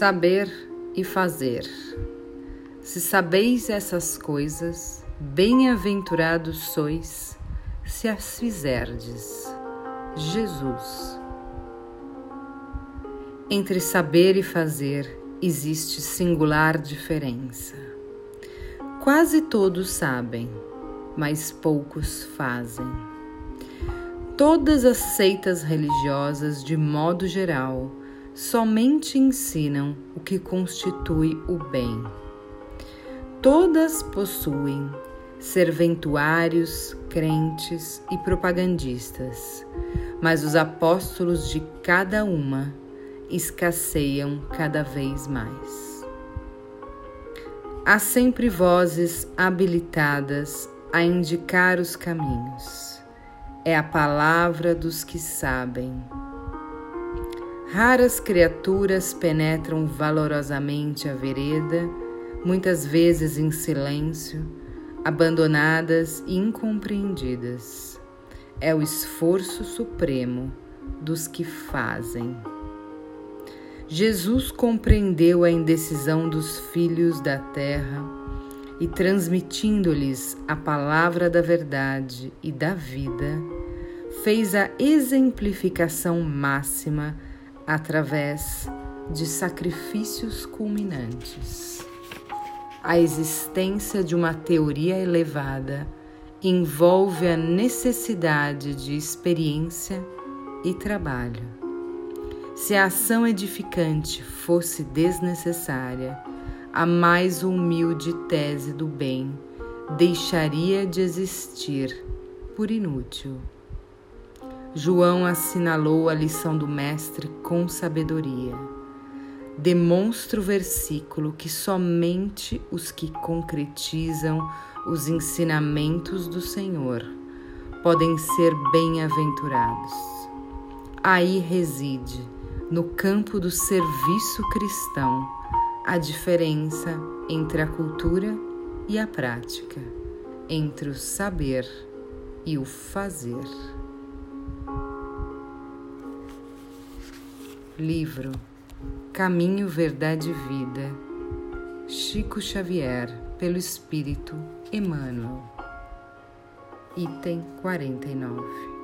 Saber e fazer. Se sabeis essas coisas, bem-aventurados sois se as fizerdes. Jesus. Entre saber e fazer existe singular diferença. Quase todos sabem, mas poucos fazem. Todas as seitas religiosas, de modo geral, somente ensinam o que constitui o bem. Todas possuem serventuários, crentes e propagandistas, mas os apóstolos de cada uma escasseiam cada vez mais. Há sempre vozes habilitadas a indicar os caminhos. É a palavra dos que sabem Raras criaturas penetram valorosamente a vereda, muitas vezes em silêncio, abandonadas e incompreendidas. É o esforço supremo dos que fazem. Jesus compreendeu a indecisão dos filhos da terra e, transmitindo-lhes a palavra da verdade e da vida, fez a exemplificação máxima através de sacrifícios culminantes. A existência de uma teoria elevada envolve a necessidade de experiência e trabalho. Se a ação edificante fosse desnecessária, a mais humilde tese do bem deixaria de existir por inútil. João assinalou a lição do Mestre com sabedoria. Demonstra o versículo que somente os que concretizam os ensinamentos do Senhor podem ser bem-aventurados. Aí reside, no campo do serviço cristão, a diferença entre a cultura e a prática, entre o saber e o fazer. Livro Caminho, Verdade e Vida, Chico Xavier, pelo Espírito Emmanuel. Item 49